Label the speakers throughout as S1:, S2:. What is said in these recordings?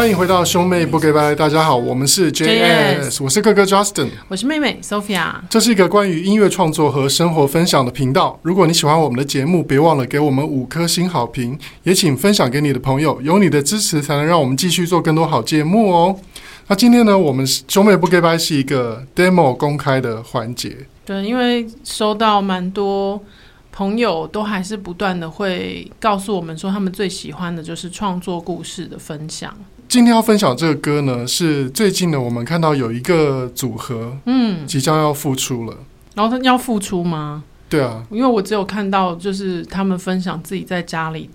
S1: 欢迎回到兄妹不给拜，大家好，我们是 JS，我是哥哥 Justin，
S2: 我是妹妹 Sophia。
S1: 这是一个关于音乐创作和生活分享的频道。如果你喜欢我们的节目，别忘了给我们五颗星好评，也请分享给你的朋友。有你的支持，才能让我们继续做更多好节目哦。那今天呢，我们兄妹不给拜是一个 demo 公开的环节。
S2: 对，因为收到蛮多。朋友都还是不断的会告诉我们说，他们最喜欢的就是创作故事的分享。
S1: 今天要分享这个歌呢，是最近呢，我们看到有一个组合，嗯，即将要复出了。
S2: 然后他要复出吗？
S1: 对啊，
S2: 因为我只有看到就是他们分享自己在家里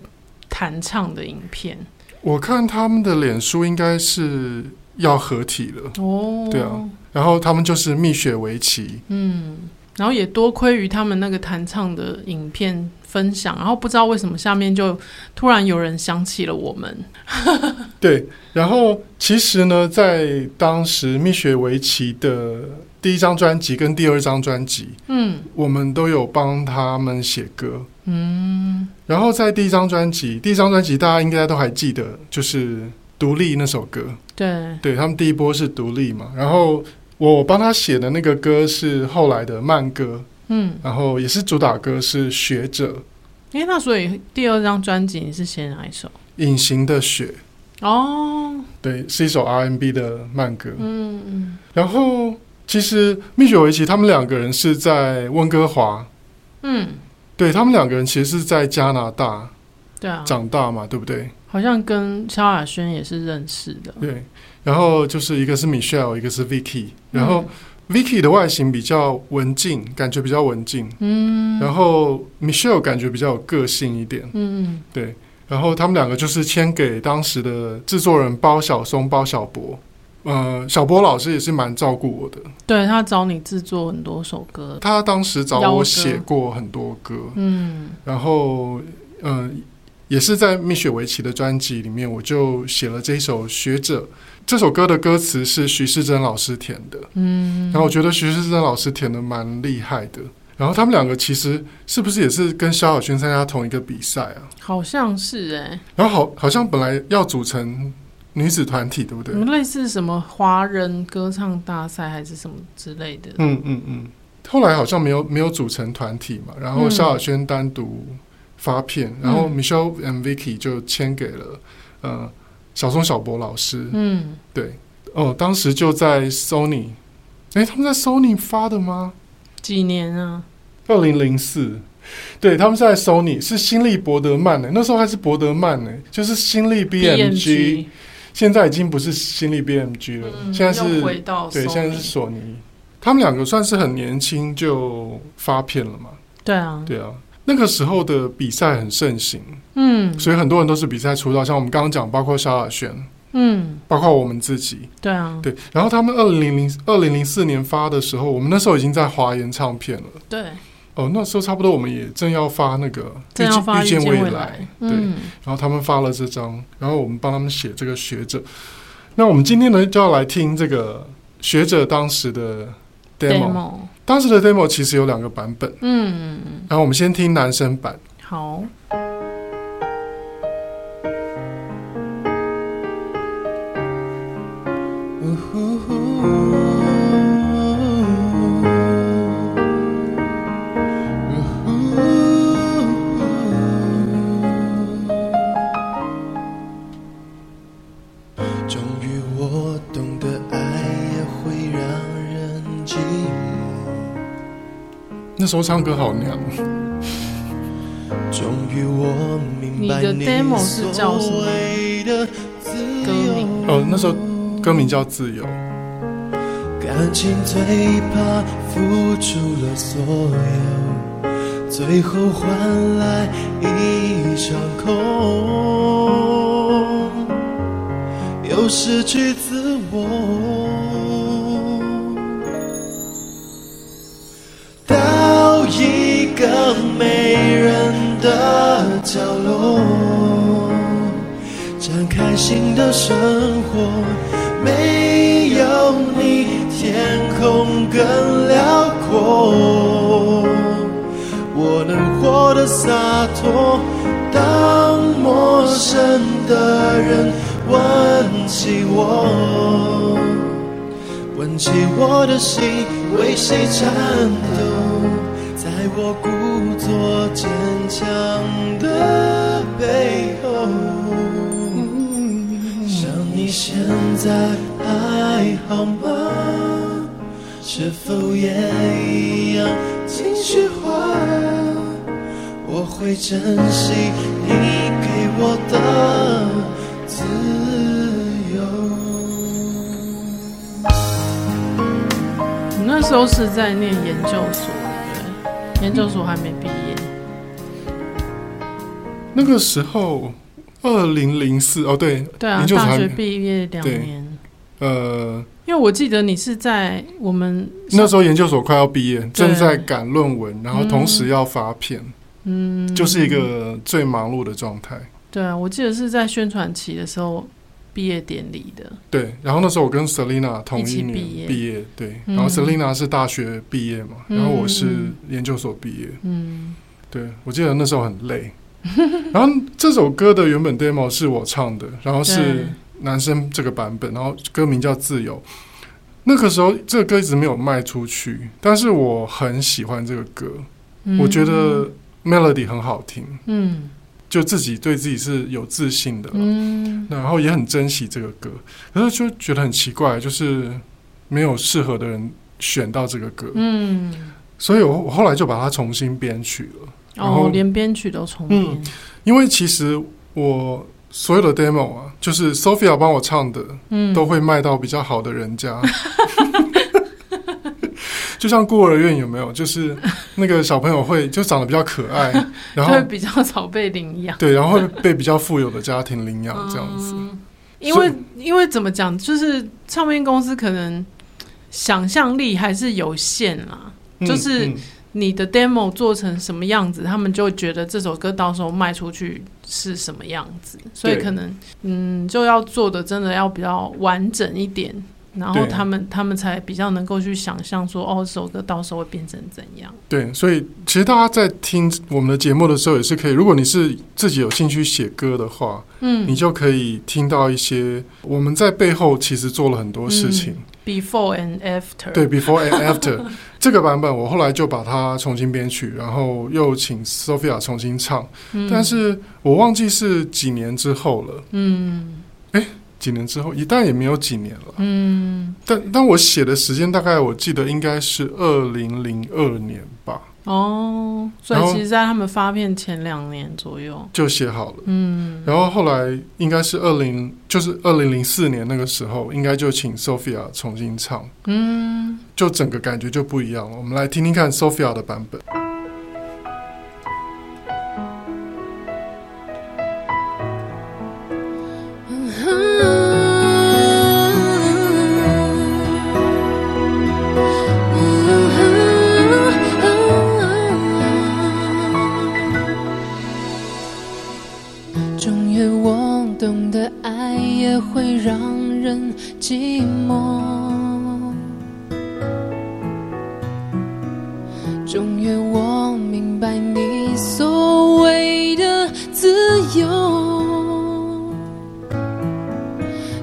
S2: 弹唱的影片。
S1: 我看他们的脸书应该是要合体了哦，对啊，然后他们就是蜜雪围棋，嗯。
S2: 然后也多亏于他们那个弹唱的影片分享，然后不知道为什么下面就突然有人想起了我们。
S1: 对，然后其实呢，在当时蜜雪薇琪的第一张专辑跟第二张专辑，嗯，我们都有帮他们写歌，嗯。然后在第一张专辑，第一张专辑大家应该都还记得，就是《独立》那首歌。
S2: 对，
S1: 对他们第一波是《独立》嘛，然后。我帮他写的那个歌是后来的慢歌，嗯，然后也是主打歌是学者。
S2: 哎，那所以第二张专辑你是写哪一首？
S1: 隐形的雪。
S2: 哦，
S1: 对，是一首 R&B 的慢歌。嗯嗯。然后其实蜜雪薇琪他们两个人是在温哥华。嗯。对，他们两个人其实是在加拿大。
S2: 对啊。
S1: 长大嘛，对不对？
S2: 好像跟萧亚轩也是认识的。
S1: 对。然后就是一个是 Michelle，一个是 Vicky。然后 Vicky 的外形比较文静，感觉比较文静。嗯。然后 Michelle 感觉比较有个性一点。嗯。对。然后他们两个就是签给当时的制作人包小松、包小博。呃，小柏老师也是蛮照顾我的。
S2: 对，他找你制作很多首歌。
S1: 他当时找我写过很多歌。嗯。然后，嗯、呃，也是在蜜雪薇琪的专辑里面，我就写了这一首《学者》。这首歌的歌词是徐世珍老师填的，嗯，然后我觉得徐世珍老师填的蛮厉害的。然后他们两个其实是不是也是跟萧亚轩参加同一个比赛啊？
S2: 好像是哎、欸。
S1: 然后好，好像本来要组成女子团体，对不对？
S2: 类似什么华人歌唱大赛还是什么之类的。
S1: 嗯嗯嗯。后来好像没有没有组成团体嘛。然后萧亚轩单独发片，嗯、然后 Michelle and Vicky 就签给了呃。小松小博老师，嗯，对，哦，当时就在 Sony，哎，他们在 Sony 发的吗？
S2: 几年啊？
S1: 二零零四，对，他们是在 Sony，是新力博德曼呢，那时候还是博德曼呢，就是新力 BMG，现在已经不是新力 BMG 了，嗯、现在是
S2: 回到
S1: 对，现在是索尼，他们两个算是很年轻就发片了嘛？
S2: 对啊，
S1: 对啊。那个时候的比赛很盛行，嗯，所以很多人都是比赛出道，像我们刚刚讲，包括萧亚轩，嗯，包括我们自己，
S2: 对啊，
S1: 对。然后他们二零零二零零四年发的时候，我们那时候已经在华研唱片了，
S2: 对。
S1: 哦，那时候差不多我们也正要发那
S2: 个
S1: 遇见未
S2: 来，
S1: 对。嗯、然后他们发了这张，然后我们帮他们写这个学者。那我们今天呢就要来听这个学者当时的 demo。当时的 demo 其实有两个版本，嗯，然后我们先听男生版。
S2: 好。
S1: 那时候唱歌好娘。
S2: 你的 demo 是叫什么歌名？
S1: 哦，那时候歌名叫《自由》。感情最怕付出了所有，最后换来一场空，又失去自我。没人的角落，展开新的生活。没有你，天空更辽阔。我能活得洒脱，当陌生的人
S3: 问起我，问起我的心为谁颤抖，我故作坚强的背后，想你现在还好吗？是否也一样情绪化？我会珍惜你给我的。自由。
S2: 你那时候是在念研究所，研究所还没毕业。
S1: 那个时候，二零零四哦，对，
S2: 对啊，大学毕业两年。呃，因为我记得你是在我们
S1: 那时候研究所快要毕业，正在赶论文，然后同时要发片，嗯，就是一个最忙碌的状态。
S2: 对啊，我记得是在宣传期的时候毕业典礼的。
S1: 对，然后那时候我跟 Selina 同一年毕业，对，然后 Selina 是大学毕业嘛，嗯、然后我是研究所毕业。嗯，对，我记得那时候很累。然后这首歌的原本 demo 是我唱的，然后是男生这个版本，然后歌名叫《自由》。那个时候这个歌一直没有卖出去，但是我很喜欢这个歌，嗯、我觉得 melody 很好听。嗯。就自己对自己是有自信的，嗯，然后也很珍惜这个歌，可是就觉得很奇怪，就是没有适合的人选到这个歌，嗯，所以我我后来就把它重新编曲了，然后
S2: 哦，连编曲都重编，嗯，
S1: 因为其实我所有的 demo 啊，就是 Sophia 帮我唱的，嗯，都会卖到比较好的人家。就像孤儿院有没有？就是那个小朋友会就长得比较可爱，然后
S2: 会比较早被领养。
S1: 对，然后会被比较富有的家庭领养这样子。
S2: 嗯、因为因为怎么讲，就是唱片公司可能想象力还是有限啦。嗯、就是你的 demo 做成什么样子，他们就觉得这首歌到时候卖出去是什么样子，所以可能嗯，就要做的真的要比较完整一点。然后他们他们才比较能够去想象说，哦，这首歌到时候会变成怎样？
S1: 对，所以其实大家在听我们的节目的时候也是可以，如果你是自己有兴趣写歌的话，嗯，你就可以听到一些我们在背后其实做了很多事情。
S2: 嗯，Before and after，
S1: 对，Before and after 这个版本我后来就把它重新编曲，然后又请 Sophia 重新唱，嗯，但是我忘记是几年之后了。嗯，哎。几年之后，一旦也没有几年了。嗯，但但我写的时间大概我记得应该是二零零二年吧。
S2: 哦，所以其实，在他们发片前两年左右
S1: 就写好了。嗯，然后后来应该是二零，就是二零零四年那个时候，应该就请 Sophia 重新唱。嗯，就整个感觉就不一样了。我们来听听看 Sophia 的版本。
S3: 会让人寂寞终于我明白你所谓的自由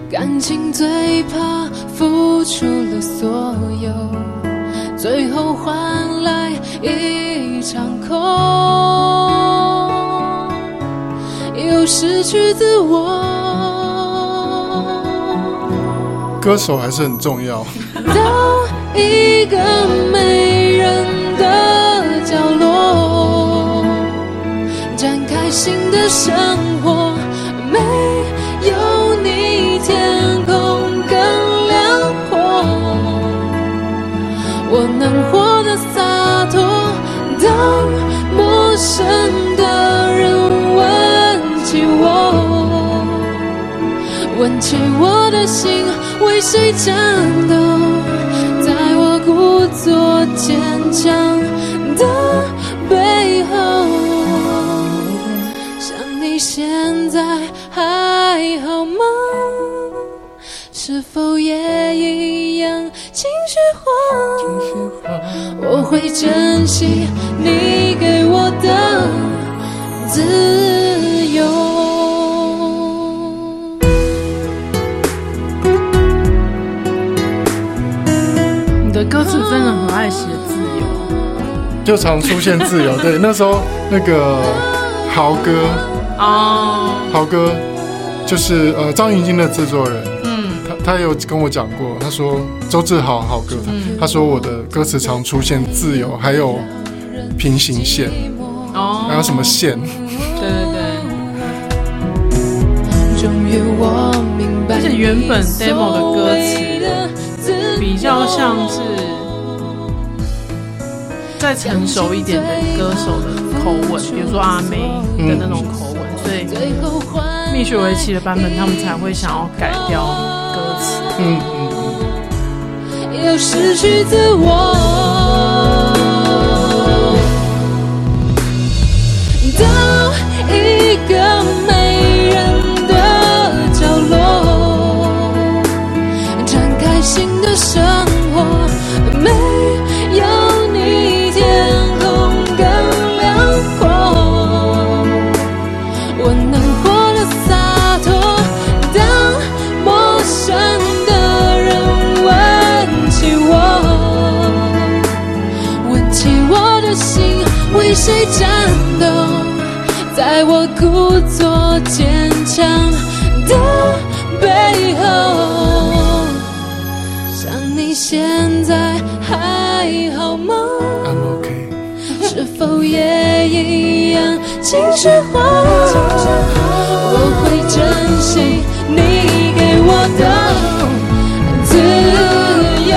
S3: 感情最怕付出了所有最后换来一场空又失去自我
S1: 歌手还是很重要。
S3: 到一个没人的角落，展开新的生活。没有你，天空更辽阔。我能活得洒脱。当陌生的人问起我，问起我的心。为谁颤抖？在我故作坚强的背后，想你现在还好吗？是否也一样情绪化？我会珍惜你给我的自由。爱写自由，
S1: 就常出现自由。对，那时候那个豪哥
S3: 哦，
S1: 豪哥就是呃张芸京的制作人，嗯，他他有跟我讲过，他说周志豪豪哥，嗯、他说我的歌词常出现自由，还有平行线，哦，还有什么线？
S3: 对对对。而且原本 demo 的歌词比较像是再成熟一点的歌手的口吻，比如说阿妹的那种口吻，所以蜜雪薇琪的版本他们才会想要改掉歌词。嗯嗯。又失去自我，一个有你天空更辽阔我难过的洒脱当陌生的人问起我问起我的心为谁颤抖在我故作坚强的背后想你
S1: 现在
S3: 还否也一样情绪化？我会珍惜你给我的自由。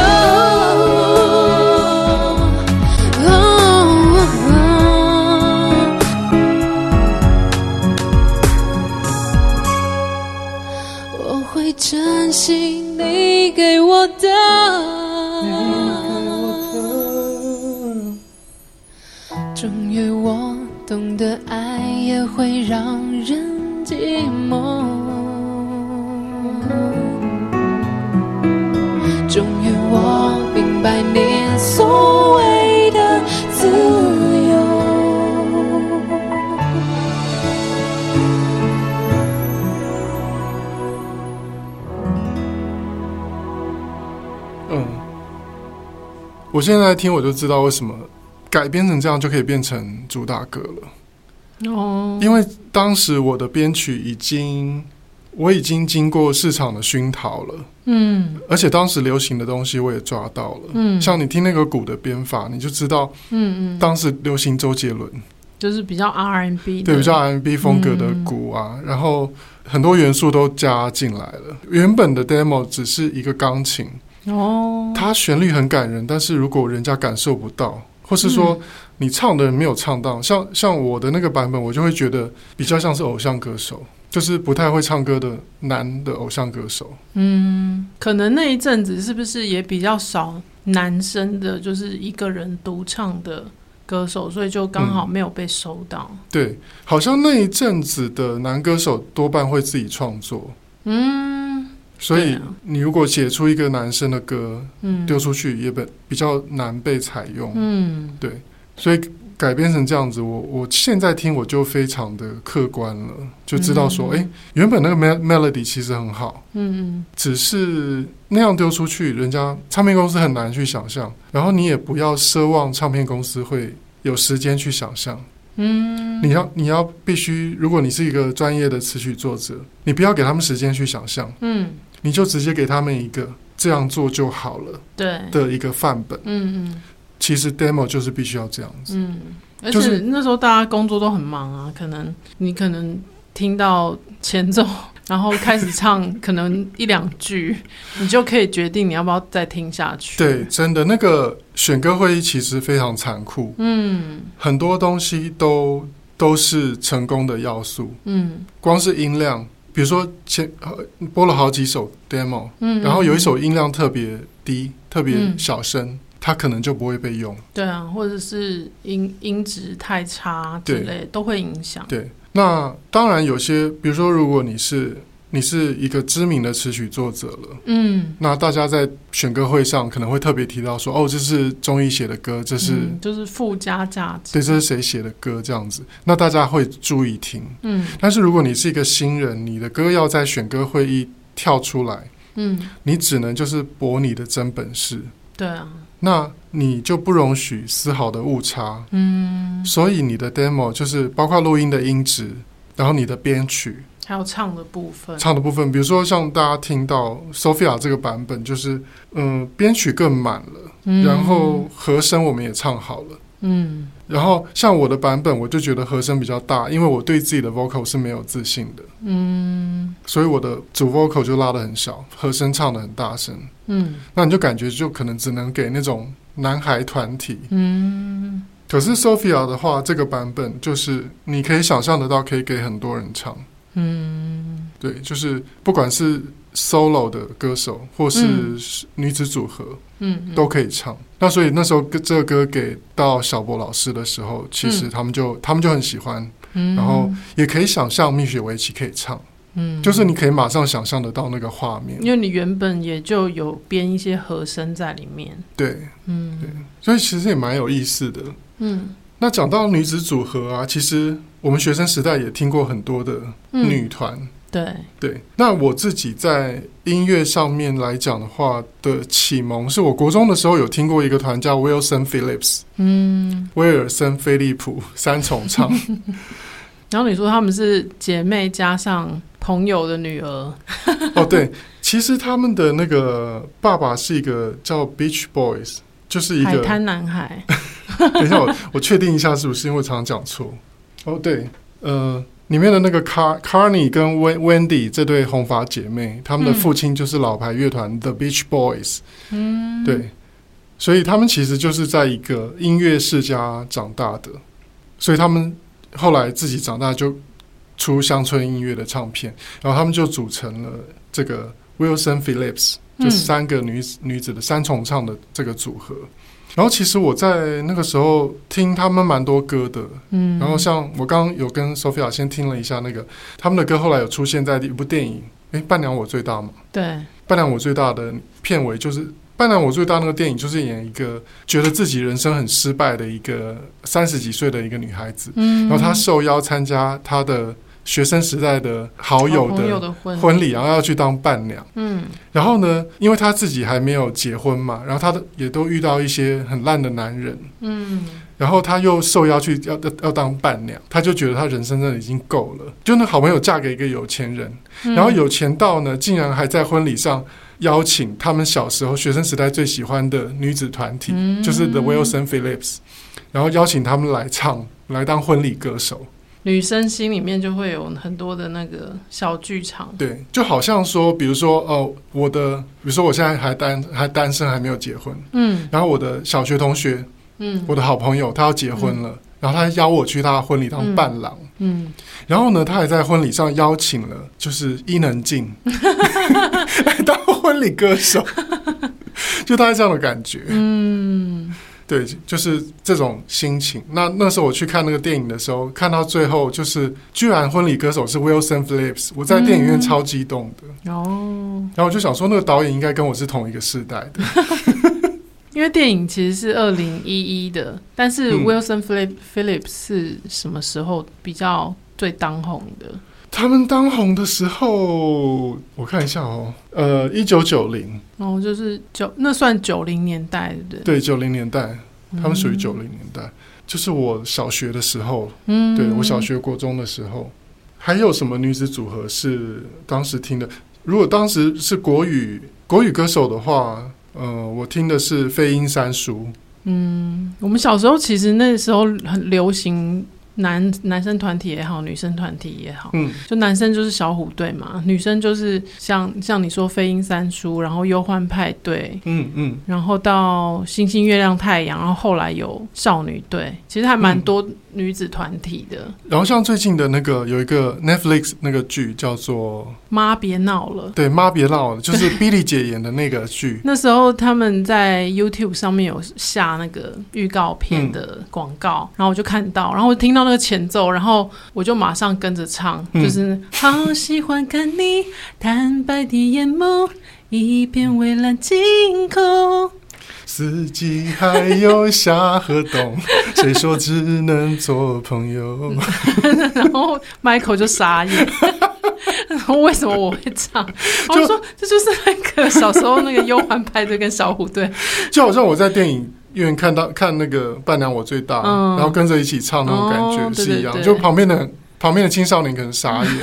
S3: 我会珍惜你给我的。懂得爱也会让人寂寞。终于我明白你所谓的自由。
S1: 嗯，我现在听我就知道为什么。改编成这样就可以变成主打歌了哦，因为当时我的编曲已经我已经经过市场的熏陶了，嗯，而且当时流行的东西我也抓到了，嗯，像你听那个鼓的编法，你就知道，嗯嗯，当时流行周杰伦，
S3: 就是比较 R&B，
S1: 对，比较 R&B 风格的鼓啊，然后很多元素都加进来了。原本的 demo 只是一个钢琴。哦，它旋律很感人，但是如果人家感受不到。或是说你唱的人没有唱到，像像我的那个版本，我就会觉得比较像是偶像歌手，就是不太会唱歌的男的偶像歌手。
S3: 嗯，可能那一阵子是不是也比较少男生的，就是一个人独唱的歌手，所以就刚好没有被收到。
S1: 嗯，对，好像那一阵子的男歌手多半会自己创作。嗯。所以，你如果写出一个男生的歌，嗯，丢出去也本比较难被采用，嗯，对。所以改编成这样子，我我现在听我就非常的客观了，就知道说，哎、原本那个 melody 其实很好，嗯嗯，只是那样丢出去，人家唱片公司很难去想象，然后你也不要奢望唱片公司会有时间去想象，嗯，你要你要必须，如果你是一个专业的词曲作者，你不要给他们时间去想象，嗯。你就直接给他们一个这样做就好了，对。的一个范本。嗯嗯，其实 demo 就是必须要这样子。嗯，
S3: 而且那时候大家工作都很忙啊，可能你可能听到前奏，然后开始唱，可能一两句，你就可以决定你要不要再听下去。
S1: 对，真的那个选歌会议其实非常残酷。嗯，很多东西都都是成功的要素。嗯，光是音量。比如说前播了好几首 demo，嗯，然后有一首音量特别低、嗯、特别小声，嗯、它可能就不会被用。
S3: 对啊，或者是音音质太差之类都会影响。
S1: 对，那当然有些，比如说如果你是。你是一个知名的词曲作者了，嗯，那大家在选歌会上可能会特别提到说，哦，这是中医写的歌，这是、嗯、
S3: 就是附加价值，
S1: 对，这是谁写的歌这样子，那大家会注意听，嗯，但是如果你是一个新人，你的歌要在选歌会议跳出来，嗯，你只能就是博你的真本事，
S3: 对啊，
S1: 那你就不容许丝毫的误差。嗯，所以你的 demo 就是包括录音的音质，然后你的编曲。
S2: 还有唱的部分，
S1: 唱的部分，比如说像大家听到 Sophia 这个版本，就是嗯，编曲更满了，嗯，然后和声我们也唱好了，嗯，然后像我的版本，我就觉得和声比较大，因为我对自己的 vocal 是没有自信的，嗯，所以我的主 vocal 就拉的很小，和声唱的很大声，嗯，那你就感觉就可能只能给那种男孩团体，嗯，可是 Sophia 的话，这个版本就是你可以想象得到，可以给很多人唱。嗯，对，就是不管是 solo 的歌手或是女子组合，嗯，嗯，都可以唱。那所以那时候这个歌给到小博老师的时候，其实他们就、嗯、他们就很喜欢，嗯，然后也可以想象蜜雪薇琪可以唱，嗯，就是你可以马上想象得到那个画面，
S2: 因为你原本也就有编一些和声在里面，
S1: 对，嗯，对，所以其实也蛮有意思的，嗯。那讲到女子组合啊，其实我们学生时代也听过很多的女团。嗯、
S2: 对
S1: 对，那我自己在音乐上面来讲的话的启蒙，是我国中的时候有听过一个团叫 Wilson Phillips，嗯，威尔森菲利普三重唱。
S2: 然后你说他们是姐妹加上朋友的女儿。
S1: 哦，对，其实他们的那个爸爸是一个叫 Beach Boys，就是一个
S2: 海滩男孩。
S1: 等一下我，我我确定一下是不是因为常常讲错哦？对，呃，里面的那个 Car Carney 跟 Wendy 这对红发姐妹，他们的父亲就是老牌乐团 The Beach Boys。嗯，对，所以他们其实就是在一个音乐世家长大的，所以他们后来自己长大就出乡村音乐的唱片，然后他们就组成了这个 Wilson Phillips，就是三个女子女子的三重唱的这个组合。然后其实我在那个时候听他们蛮多歌的，嗯，然后像我刚刚有跟 Sophia 先听了一下那个他们的歌，后来有出现在一部电影，诶，伴娘我最大嘛，
S2: 对，
S1: 伴娘我最大的片尾就是伴娘我最大那个电影，就是演一个觉得自己人生很失败的一个三十几岁的一个女孩子，嗯，然后她受邀参加她的。学生时代的好友的婚礼，然后要去当伴娘。嗯，然后呢，因为他自己还没有结婚嘛，然后他也都遇到一些很烂的男人。嗯，然后他又受邀去要要要当伴娘，他就觉得他人生真的已经够了。就那好朋友嫁给一个有钱人，然后有钱到呢，竟然还在婚礼上邀请他们小时候学生时代最喜欢的女子团体，就是 The Wilson Phillips，然后邀请他们来唱，来当婚礼歌手。
S2: 女生心里面就会有很多的那个小剧场，
S1: 对，就好像说，比如说，哦，我的，比如说我现在还单还单身，还没有结婚，嗯，然后我的小学同学，嗯，我的好朋友他要结婚了，嗯，然后他邀我去他的婚礼当伴郎，嗯，嗯，然后呢，他还在婚礼上邀请了就是伊能静。来 当婚礼歌手，就大概这样的感觉，嗯。对，就是这种心情。那那时候我去看那个电影的时候，看到最后就是居然婚礼歌手是 Wilson Phillips，我在电影院超激动的。哦、嗯，然后我就想说，那个导演应该跟我是同一个世代的。
S2: 因为电影其实是二零一一的，但是 Wilson Phillips 是什么时候比较最当红的？
S1: 他们当红的时候，我看一下哦，呃，一九九零，
S2: 哦，就是九，那算九零年代，对不对？
S1: 对，九零年代，他们属于九零年代，嗯，就是我小学的时候，嗯，对，我小学、国中的时候，还有什么女子组合是当时听的？如果当时是国语国语歌手的话，呃，我听的是飞鹰三叔。
S2: 嗯，我们小时候其实那时候很流行。男男生团体也好，女生团体也好，嗯，就男生就是小虎队嘛，女生就是像像你说飞鹰三叔，然后忧欢派对，嗯嗯，然后到星星月亮太阳，然后后来有少女队，其实还蛮多女子团体的。
S1: 嗯。然后像最近的那个有一个 Netflix 那个剧叫做《
S2: 妈别闹了》，
S1: 对，妈别闹了，就是 Billy 姐演的那个剧。
S2: 那时候他们在 YouTube 上面有下那个预告片的广告，嗯，然后我就看到，然后我听到。那个前奏，然后我就马上跟着唱，嗯、就是好喜欢看你坦白的眼眸，一片蔚蓝晴空，
S1: 四季还有夏和冬，谁说只能做朋友？
S2: 然后 Michael 就傻眼，然后为什么我会唱？我就说这就是那个小时候那个忧欢派对跟小虎队，
S1: 就好像我在电影。院看到看那个伴娘我最大，
S2: 嗯、
S1: 然后跟着一起唱那种感觉、
S2: 哦、
S1: 是一样，
S2: 对对对，
S1: 就旁边的旁边的青少年可能傻眼。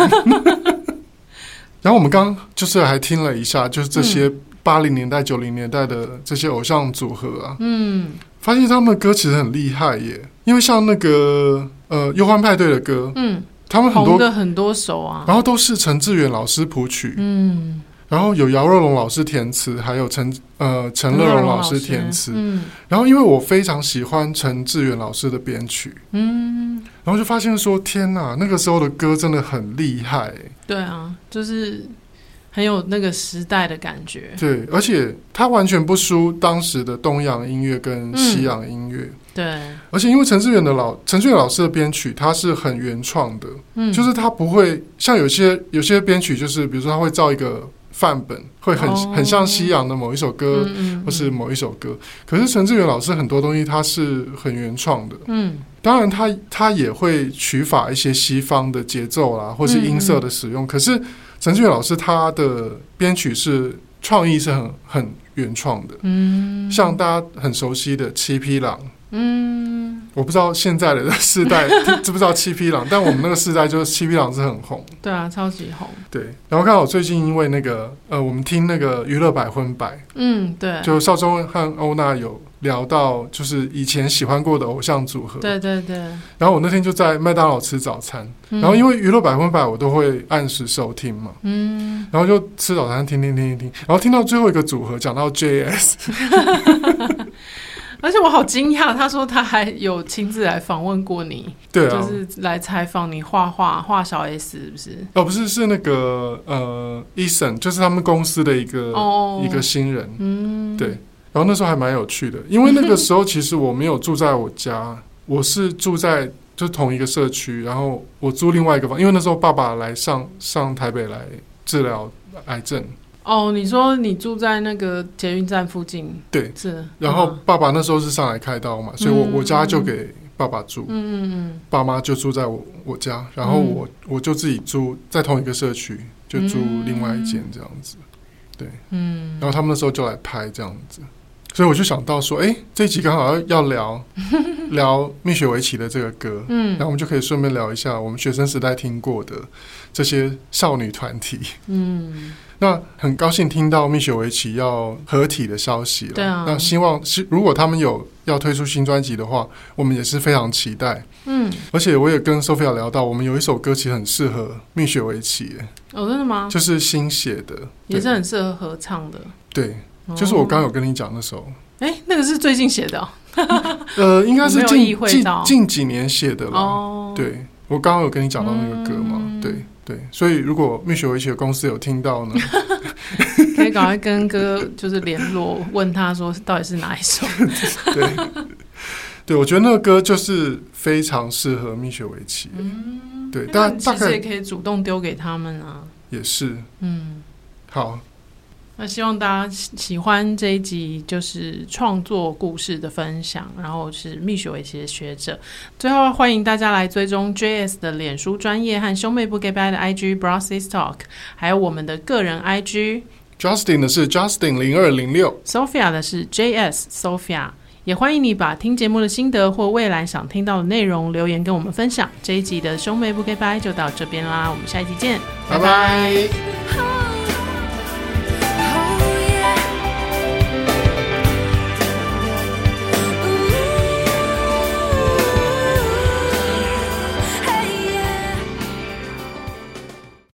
S1: 然后我们刚刚就是还听了一下，就是这些八零年代、九零年代的这些偶像组合啊，
S2: 嗯，
S1: 发现他们的歌其实很厉害耶。因为像那个呃忧欢派对的歌，
S2: 嗯，
S1: 他们很多
S2: 的很多首啊，
S1: 然后都是陈志远老师谱曲，
S2: 嗯，
S1: 然后有姚若龙老师填词，还有陈呃陈乐融老师填词，
S2: 嗯，
S1: 然后因为我非常喜欢陈志远老师的编曲，
S2: 嗯，
S1: 然后就发现说天哪，那个时候的歌真的很厉害。
S2: 对啊，就是很有那个时代的感觉。
S1: 对，而且他完全不输当时的东洋音乐跟西洋音乐。
S2: 嗯、对，
S1: 而且因为陈志远的老陈志远老师的编曲，他是很原创的，嗯，就是他不会像有些有些编曲，就是比如说他会造一个范本，会很、哦、很像西洋的某一首歌，嗯嗯嗯、或是某一首歌。可是陈志远老师很多东西他是很原创的，嗯。当然他，他他也会取法一些西方的节奏啦，或是音色的使用。嗯、可是陈志远老师他的编曲是创意是很很原创的。嗯，像大家很熟悉的七匹狼。嗯，我不知道现在的世代 知不知道七匹狼，但我们那个世代就是七匹狼是很红。
S2: 对啊，超级红。
S1: 对，然后刚好最近因为那个呃，我们听那个娱乐百分百。
S2: 嗯，对，
S1: 就邵宗和欧娜有聊到，就是以前喜欢过的偶像组合。
S2: 对对对。
S1: 然后我那天就在麦当劳吃早餐，嗯、然后因为娱乐百分百我都会按时收听嘛。嗯。然后就吃早餐听听听听听，然后听到最后一个组合讲到 JS。
S2: 而且我好惊讶，他说他还有亲自来访问过你，
S1: 对啊，
S2: 就是来采访你画画画小 S 是不是？
S1: 哦，不是，是那个呃，Eason，就是他们公司的一个、哦、一个新人，嗯，对。然后那时候还蛮有趣的，因为那个时候其实我没有住在我家，我是住在就同一个社区，然后我租另外一个房，因为那时候爸爸来上上台北来治疗癌症。
S2: 哦，你说你住在那个捷运站附近？
S1: 对，是。然后爸爸那时候是上来开刀嘛，嗯、所以我我家就给爸爸住，嗯嗯嗯，爸妈就住在我我家，然后我、嗯、我就自己住在同一个社区，就住另外一间这样子，对，嗯。然后他们那时候就来拍这样子，所以我就想到说，哎，这一集刚好要要聊 聊蜜雪薇琪的这个歌，嗯，然后我们就可以顺便聊一下我们学生时代听过的这些少女团体，嗯。那很高兴听到蜜雪薇琪要合体的消息了。对啊。那希望是如果他们有要推出新专辑的话，我们也是非常期待。嗯。而且我也跟 Sophia 聊到，我们有一首歌其实很适合蜜雪薇琪。
S2: 哦，真的吗？
S1: 就是新写的，
S2: 也是很适合合唱的。
S1: 对，就是我刚刚有跟你讲那首。
S2: 哎、哦，那个是最近写的、哦。
S1: 呃，应该是近 近近几年写的了。哦。对，我刚刚有跟你讲到那个歌嘛？嗯、对。对，所以如果蜜雪薇琪的公司有听到呢，
S2: 可以赶快跟哥就是联络，问他说到底是哪一首。
S1: 对，对我觉得那个歌就是非常适合蜜雪薇琪。嗯，对，但大概
S2: 也可以主动丢给他们啊。
S1: 也是，嗯，好。
S2: 那希望大家喜欢这一集，就是创作故事的分享，然后是蜜雪薇琪的学者。最后欢迎大家来追踪 JS 的脸书专业和兄妹不给拜的 IG Bro Sis Talk，还有我们的个人 IG。
S1: Justin 的是 Justin 零二零六
S2: ，Sophia 的是 JS Sophia。也欢迎你把听节目的心得或未来想听到的内容留言跟我们分享。这一集的兄妹不给拜就到这边啦，我们下一集见，拜拜。